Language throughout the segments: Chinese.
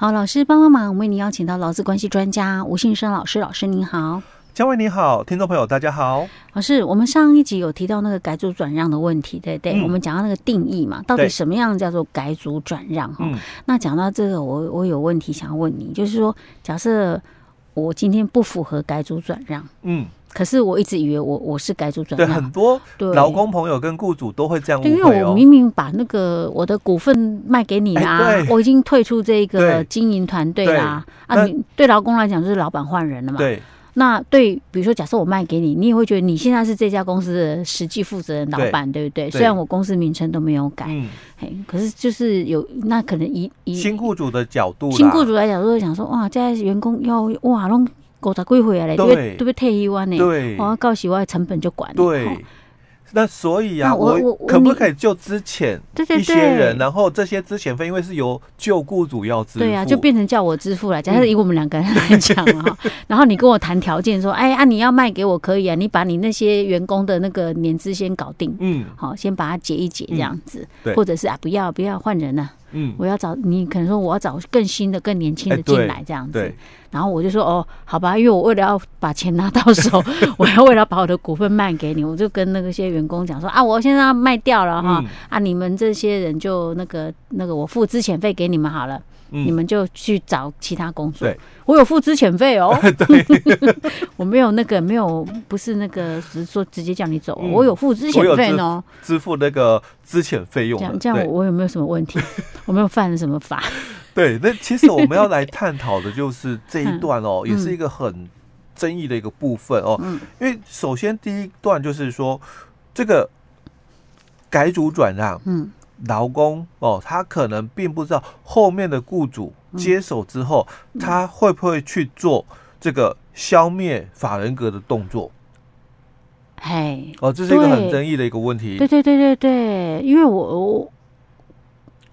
好，老师帮帮忙，我们为您邀请到劳资关系专家吴信生老师，老师您好。嘉惠你好，听众朋友大家好。老师，我们上一集有提到那个改组转让的问题，对对，嗯、我们讲到那个定义嘛，到底什么样叫做改组转让哈？嗯、那讲到这个，我我有问题想要问你，就是说，假设我今天不符合改组转让，嗯。可是我一直以为我我是改组转让，对很多劳工朋友跟雇主都会这样误会、哦、因为我明明把那个我的股份卖给你啦，欸、我已经退出这个经营团队啦，啊，你对劳工来讲就是老板换人了嘛。对，那对，比如说假设我卖给你，你也会觉得你现在是这家公司的实际负责人老板，对，对不对？对。虽然我公司名称都没有改，嗯，嘿，可是就是有那可能以以新雇主的角度，新雇主来讲，都会想说哇，这员工要哇弄。五十几岁啊嘞，都都要退休完呢。对，我到时我的成本就管了。对，那所以啊，我我可不可以就之前一些人，然后这些之前费因为是由旧雇主要支付，对啊，就变成叫我支付了。假设以我们两个人来讲 啊，然后你跟我谈条件说，哎啊，你要卖给我可以啊，你把你那些员工的那个年资先搞定，嗯，好，先把它结一结这样子，对，或者是啊，不要不要换人了。嗯，我要找你，可能说我要找更新的、更年轻的进来这样子，然后我就说哦，好吧，因为我为了要把钱拿到手，我要为了把我的股份卖给你，我就跟那个些员工讲说啊，我现在要卖掉了哈，啊，你们这些人就那个那个我付资遣费给你们好了。嗯、你们就去找其他工作。对，我有付资遣费哦。对，我没有那个没有，不是那个，只是说直接叫你走。嗯、我有付资遣费哦，支付那个资遣费用。这样这样，我我有没有什么问题？我没有犯了什么法？对，那其实我们要来探讨的就是这一段哦，也是一个很争议的一个部分哦。嗯，因为首先第一段就是说这个改组转让，嗯。劳工哦，他可能并不知道后面的雇主接手之后，嗯、他会不会去做这个消灭法人格的动作？嘿，哦，这是一个很争议的一个问题。对对对对对，因为我我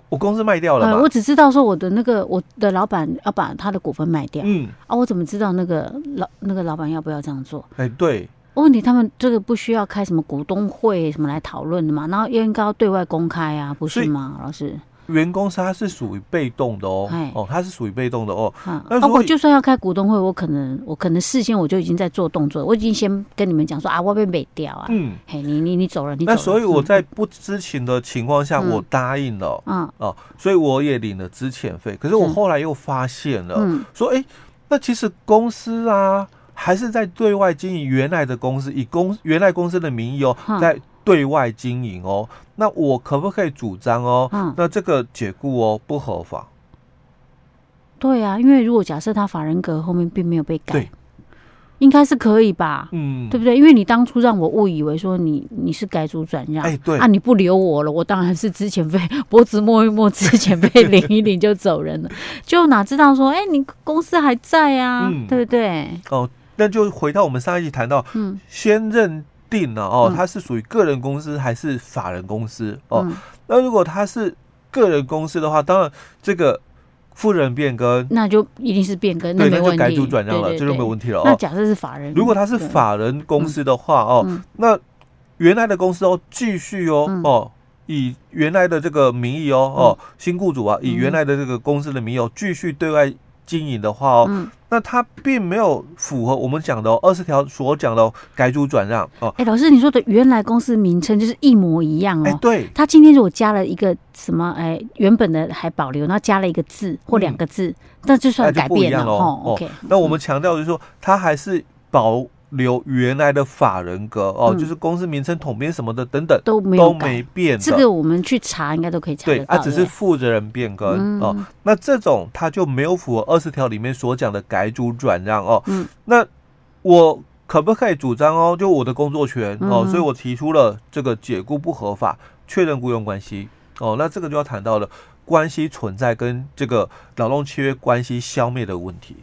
我公司卖掉了我只知道说我的那个我的老板要把他的股份卖掉，嗯啊，我怎么知道那个老那个老板要不要这样做？哎，对。问题他们这个不需要开什么股东会什么来讨论的嘛？然后应该要对外公开啊，不是吗？老师，员工是他是属于被动的哦，哦，他是属于被动的哦。那如果就算要开股东会，我可能我可能事先我就已经在做动作，我已经先跟你们讲说啊，我被美掉啊，嗯，嘿，你你你走了，你。那所以我在不知情的情况下，我答应了，嗯哦，所以我也领了资遣费。可是我后来又发现了，说哎，那其实公司啊。还是在对外经营原来的公司，以公原来公司的名义哦，在对外经营哦。那我可不可以主张哦？嗯那这个解雇哦不合法。对啊，因为如果假设他法人格后面并没有被改，对，应该是可以吧？嗯，对不对？因为你当初让我误以为说你你是改组转让，哎，对啊，你不留我了，我当然是之前被脖子摸一摸，之前被领一领就走人了，就哪知道说，哎，你公司还在啊，对不对？哦。那就回到我们上一集谈到，嗯，先认定了哦，它是属于个人公司还是法人公司哦？那如果它是个人公司的话，当然这个富人变更，那就一定是变更，那没问题，那就改组转让了，这就没有问题了。那假设是法人，如果他是法人公司的话哦，那原来的公司哦继续哦哦，以原来的这个名义哦哦，新雇主啊以原来的这个公司的名义哦继续对外。经营的话哦，嗯、那它并没有符合我们讲的二十条所讲的改组转让哦。哎、欸，老师，你说的原来公司名称就是一模一样哦。欸、对，他今天如果加了一个什么，哎、欸，原本的还保留，然后加了一个字或两个字，那、嗯、就算改变了哦。OK，那我们强调就是说，他还是保。留原来的法人格哦，嗯、就是公司名称统编什么的等等都没有都没变，这个我们去查应该都可以查得到。对，啊，只是负责人变更、嗯、哦。那这种他就没有符合二十条里面所讲的改组转让哦。嗯，那我可不可以主张哦？就我的工作权哦，嗯、所以我提出了这个解雇不合法，确认雇佣关系哦。那这个就要谈到了关系存在跟这个劳动契约关系消灭的问题。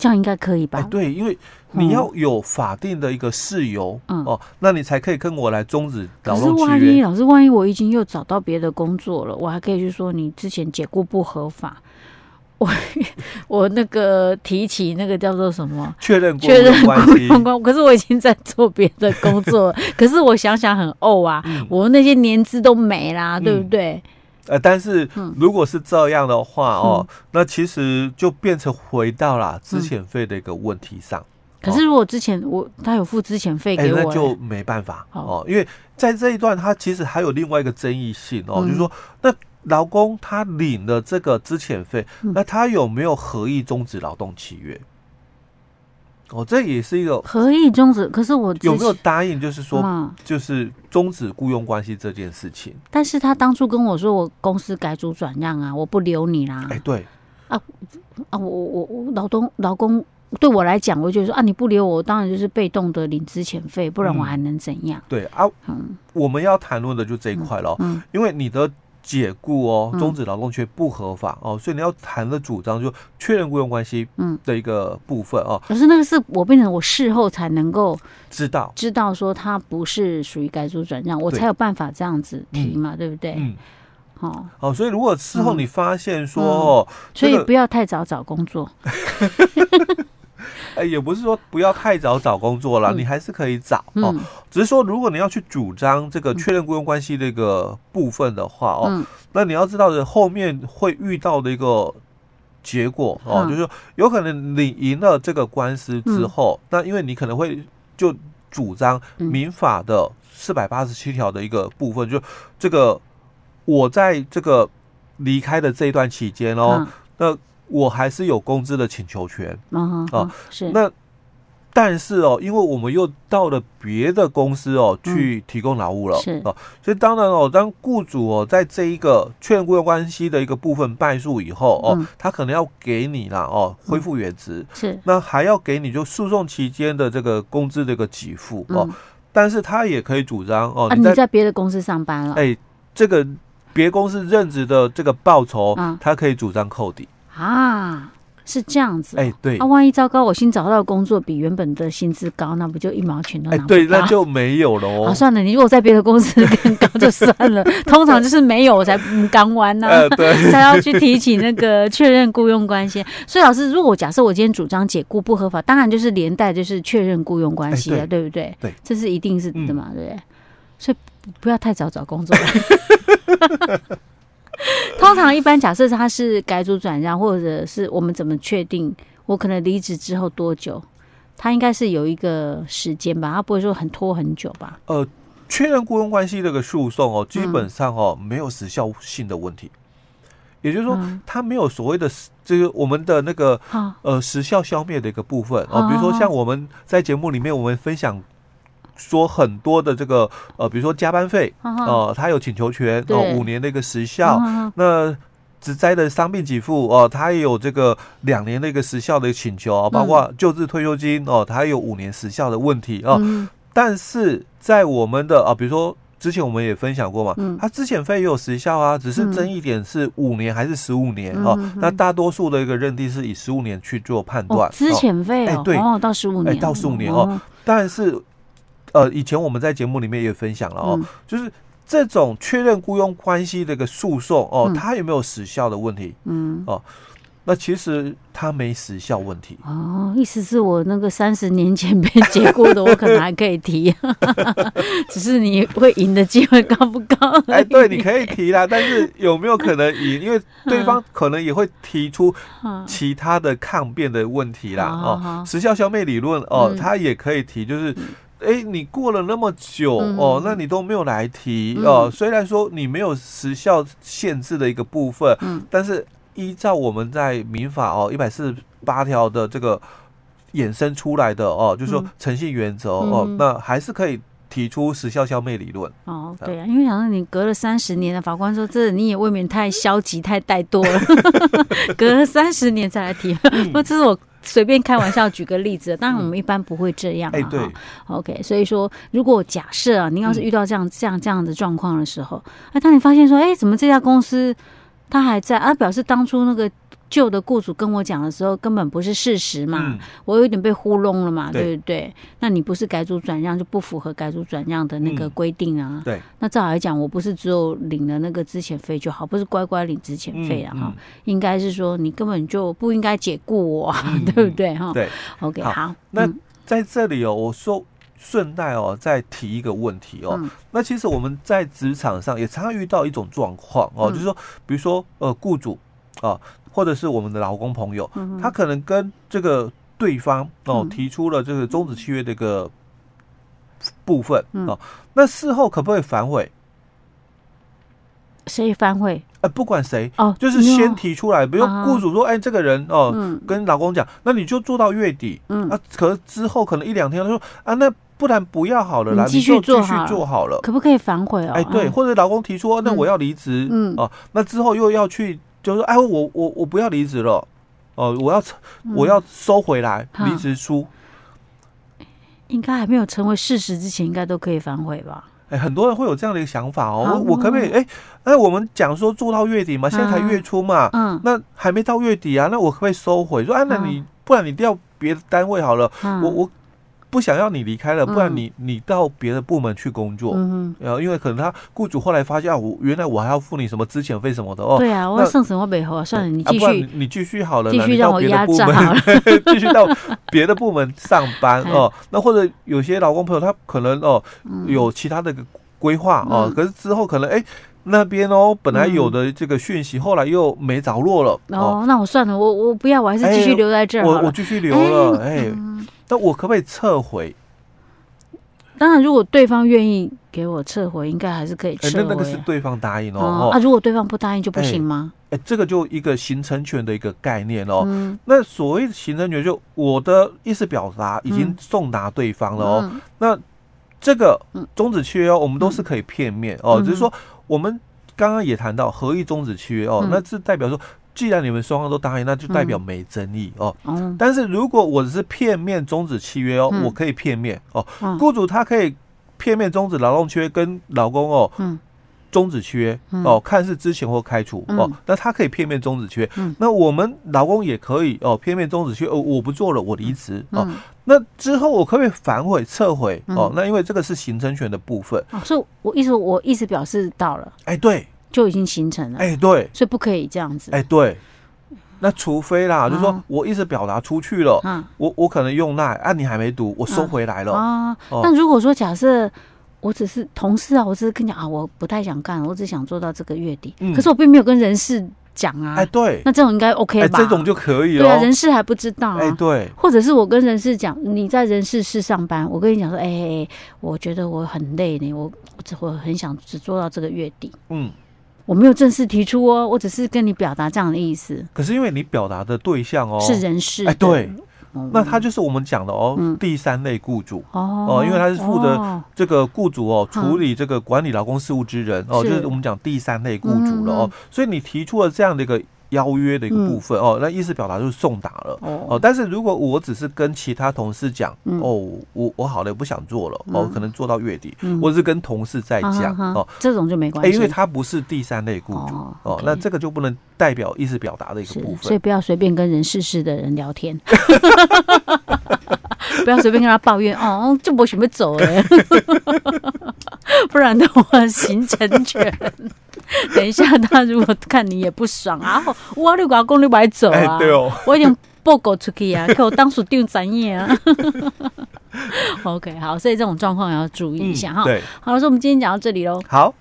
这样应该可以吧？哎，对，因为你要有法定的一个事由，嗯哦，那你才可以跟我来终止劳动契约。可是万一老师，万一我已经又找到别的工作了，我还可以去说你之前解雇不合法。我 我那个提起那个叫做什么？确认确认雇佣关系。可是我已经在做别的工作，可是我想想很怄啊，嗯、我那些年资都没啦，对不对？呃，但是如果是这样的话哦，嗯、那其实就变成回到了资遣费的一个问题上。可是如果之前我他有付资遣费给我，欸，那就没办法哦，因为在这一段他其实还有另外一个争议性哦，嗯、就是说那劳工他领了这个资遣费，嗯、那他有没有合意终止劳动契约？哦，这也是一个合意终止。可是我有没有答应？就是说，就是终止雇佣关系这件事情。但是他当初跟我说，我公司改组转让啊，我不留你啦。哎，对啊啊，我我我老公老公对我来讲，我就说啊，你不留我，当然就是被动的领资遣费，不然我还能怎样？嗯、对啊，嗯，我们要谈论的就这一块了，嗯，因为你的。解雇哦，终止劳动契约不合法哦，所以你要谈的主张就确认雇佣关系嗯。的一个部分哦。可是那个是我变成我事后才能够知道。知道说他不是属于改组转让，我才有办法这样子提嘛，对不对？嗯，好，哦，所以如果事后你发现说哦，所以不要太早找工作。哎，也不是说不要太早找工作了，嗯、你还是可以找哦。嗯、只是说，如果你要去主张这个确认雇佣关系这个部分的话哦，嗯、那你要知道的后面会遇到的一个结果哦，嗯、就是说有可能你赢了这个官司之后，嗯、那因为你可能会就主张民法的四百八十七条的一个部分，嗯、就这个我在这个离开的这一段期间哦，嗯、那。我还是有工资的请求权，嗯啊，是。那，但是哦，因为我们又到了别的公司哦去提供劳务了，是。哦，所以当然哦，当雇主哦在这一个确认雇佣关系的一个部分败诉以后哦，他可能要给你啦哦恢复原职，是。那还要给你就诉讼期间的这个工资的一个给付哦，但是他也可以主张哦，你在别的公司上班了，哎，这个别公司任职的这个报酬，他可以主张扣抵。啊，是这样子，哎、欸，对，啊，万一糟糕，我新找到的工作比原本的薪资高，那不就一毛钱都拿不到？哎、欸，对，那就没有了哦。啊，算了，你如果在别的公司更高就算了，通常就是没有我才刚完呢，呃、对，才要去提起那个确认雇佣关系。所以老师，如果假设我今天主张解雇不合法，当然就是连带就是确认雇佣关系了，欸、对，对不对？对，这是一定是的嘛，嗯、对不对？所以不要太早找工作。通常一般假设他是改组转让，或者是我们怎么确定我可能离职之后多久？他应该是有一个时间吧，他不会说很拖很久吧？呃，确认雇佣关系这个诉讼哦，基本上哦没有时效性的问题，嗯、也就是说，他没有所谓的这个我们的那个呃时效消灭的一个部分哦，比如说像我们在节目里面我们分享。说很多的这个呃，比如说加班费，呃，他有请求权哦，五年的一个时效。那职灾的伤病给付哦，他也有这个两年的一个时效的请求啊，包括救治退休金哦，他有五年时效的问题哦。但是在我们的啊，比如说之前我们也分享过嘛，他资遣费也有时效啊，只是争议点是五年还是十五年哦。那大多数的一个认定是以十五年去做判断。资遣费哎，对，到十五年，到十五年哦，但是。呃，以前我们在节目里面也分享了哦，嗯、就是这种确认雇佣关系的一个诉讼哦，它有没有时效的问题？嗯，哦，那其实它没时效问题。哦，意思是我那个三十年前被解雇的，我可能还可以提，只是你会赢的机会高不高？哎、欸，对，你可以提啦，但是有没有可能赢？因为对方可能也会提出 其他的抗辩的问题啦。哦，时效消灭理论哦，他也可以提，就是。哎，你过了那么久哦，那你都没有来提哦。虽然说你没有时效限制的一个部分，嗯，但是依照我们在民法哦一百四十八条的这个衍生出来的哦，就是说诚信原则哦，那还是可以提出时效消灭理论。哦，对啊，因为想到你隔了三十年的法官说，这你也未免太消极、太怠惰了，隔了三十年再来提，不，这是我。随便开玩笑，举个例子，当然我们一般不会这样啊。哎，对，OK，所以说，如果假设啊，您要是遇到这样、这样、这样的状况的时候，哎，当你发现说，哎，怎么这家公司它还在啊？表示当初那个。旧的雇主跟我讲的时候，根本不是事实嘛，嗯、我有点被糊弄了嘛，对，不对？那你不是改组转让，就不符合改组转让的那个规定啊。嗯、对，那照来讲，我不是只有领了那个资遣费就好，不是乖乖领资遣费啊？哈、应该是说你根本就不应该解雇我，嗯、对不对？哈，对，OK，好。那在这里哦，我说顺带哦再提一个问题哦，嗯、那其实我们在职场上也常常遇到一种状况哦，嗯、就是说，比如说呃，雇主啊，或者是我们的劳工朋友，嗯、他可能跟这个对方哦提出了这个终止契约的一个部分、嗯、哦，那事后可不可以反悔？谁反悔？哎，不管谁哦，就是先提出来，比如雇主说，哎，这个人哦，跟老公讲，那你就做到月底，嗯。啊，可之后可能一两天，他说啊，那不然不要好了啦，你继续做，继续做好了，可不可以反悔哦？哎，对，或者老公提出，那我要离职，嗯。哦，那之后又要去，就是说，哎，我我我不要离职了，哦，我要我要收回来离职书，应该还没有成为事实之前，应该都可以反悔吧？哎，很多人会有这样的一个想法哦，我我可不可以？哎，那我们讲说做到月底嘛，现在才月初嘛，嗯，那还没到月底啊，那我可不可以收回？说，哎，那你不然你调别的单位好了，我我。不想要你离开了，不然你你到别的部门去工作，嗯，然后因为可能他雇主后来发现啊，我原来我还要付你什么资遣费什么的哦。对啊，我剩什么没好啊？算了，你继续，你继续好了，继续让我压榨好了，继续到别的部门上班 哦。那或者有些老公朋友他可能哦有其他的规划哦，可是之后可能哎那边哦本来有的这个讯息后来又没着落了哦，那我算了，我我不要，我还是继续留在这儿。我我继续留了，哎。那我可不可以撤回？当然，如果对方愿意给我撤回，应该还是可以撤回。那那个是对方答应哦。哦，啊，如果对方不答应就不行吗？哎，这个就一个形成权的一个概念哦。嗯。那所谓的形成权，就我的意思表达已经送达对方了哦。那这个终止契约哦，我们都是可以片面哦，只是说我们刚刚也谈到合意终止契约哦，那是代表说。既然你们双方都答应，那就代表没争议哦。嗯、但是如果我只是片面终止契约哦，嗯、我可以片面哦。嗯、雇主他可以片面终止劳动契约跟老公哦，终、嗯、止契约哦，看是之前或开除、嗯、哦。那他可以片面终止契约。嗯、那我们老公也可以哦，片面终止契约哦，我不做了，我离职、嗯、哦。那之后我可不可以反悔撤回、嗯、哦？那因为这个是形成权的部分。哦、所以我意思我意思表示到了。哎，对。就已经形成了，哎，对，所以不可以这样子，哎，对，那除非啦，就是说我一直表达出去了，嗯，我我可能用耐，啊，你还没读，我收回来了。啊。那如果说假设我只是同事啊，我只是跟你讲啊，我不太想干，我只想做到这个月底，可是我并没有跟人事讲啊，哎，对，那这种应该 OK 吧？这种就可以了，对啊，人事还不知道，哎，对，或者是我跟人事讲，你在人事室上班，我跟你讲说，哎，我觉得我很累呢，我我只我很想只做到这个月底，嗯。我没有正式提出哦，我只是跟你表达这样的意思。可是因为你表达的对象哦是人事，哎，对，那他就是我们讲的哦，第三类雇主。哦，因为他是负责这个雇主哦处理这个管理劳工事务之人哦，就是我们讲第三类雇主了哦，所以你提出了这样的一个。邀约的一个部分、嗯、哦，那意思表达就是送达了。哦，哦。但是如果我只是跟其他同事讲，嗯、哦，我我好了，不想做了，嗯、哦，可能做到月底，嗯、或者是跟同事在讲、哦，这种就没关系，欸、因为他不是第三类雇主哦，哦 okay 那这个就不能代表意思表达的一个部分，所以不要随便跟人事事的人聊天，不要随便跟他抱怨哦，就不准备走了，不然的话形成权。等一下，他如果看你也不爽啊，我你老公你白走啊，对哦，我已经报告出去啊，可我当属丢专业啊。OK，好，所以这种状况要注意一下哈。对，好了，所以我们今天讲到这里喽。好。